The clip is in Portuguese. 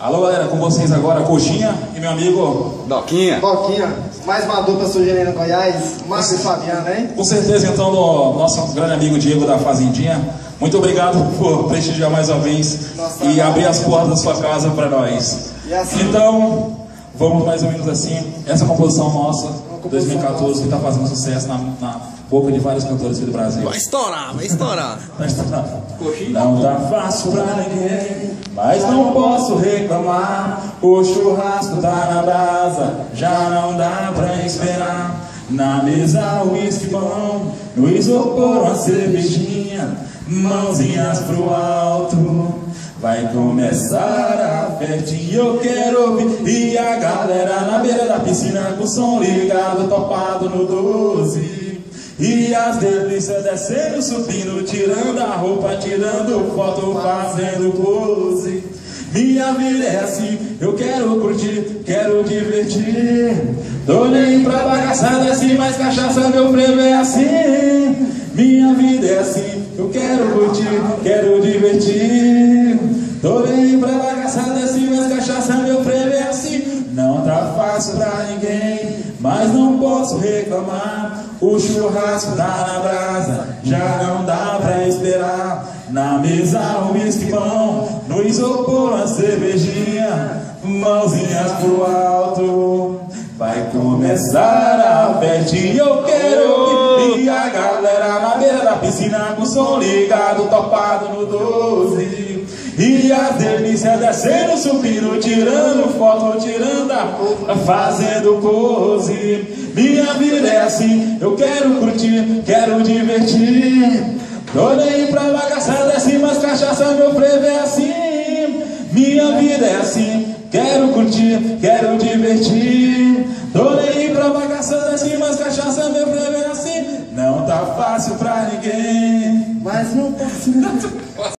Alô galera, com vocês agora, Coxinha e meu amigo. Doquinha. Doquinha, mais uma dupla no Goiás, Márcio e Fabiano, hein? Com certeza então do nosso grande amigo Diego da Fazendinha. Muito obrigado por prestigiar mais uma vez Nossa, e abrir as portas da sua casa para nós. E assim- Então, vamos mais ou menos assim. Essa composição nossa, composição 2014, que está fazendo sucesso na, na boca de vários cantores aqui do Brasil. Vai estourar, vai estourar. Não tá fácil pra ninguém, mas não posso reclamar. O churrasco tá na brasa, já não dá pra esperar. Na mesa o uísque bom, no isopor uma cervejinha, mãozinhas pro alto. Vai começar a festinha, eu quero ouvir. E a galera na beira da piscina com o som ligado, topado no 12. E as delícias descendo, subindo, tirando a roupa, tirando foto, fazendo pose. Minha vida é assim, eu quero curtir, quero divertir. Tô nem pra bagaçada assim, mas cachaça meu prêmio é assim. Minha vida é assim, eu quero curtir, quero divertir. Tô nem pra bagaçada assim, mas cachaça meu prêmio é assim. Não tá fácil pra ninguém, mas não posso reclamar. O churrasco tá na brasa, já não dá pra esperar. Na mesa o uísque bom, no isopor uma cervejinha, mãozinhas pro alto. Vai começar a festinha, eu quero. E a galera na beira da piscina com o som ligado, topado no 12. E as delícias descendo, subindo, tirando foto, tirando a roupa, fazendo pose. Minha vida é assim, eu quero curtir, quero divertir. Tô nem pra assim, mas meu frevo é assim. Minha vida é assim, quero curtir, quero divertir. Tô nem pra bagaçada assim, mas cachaça meu frevo é assim. Não tá fácil pra ninguém. Mas não posso.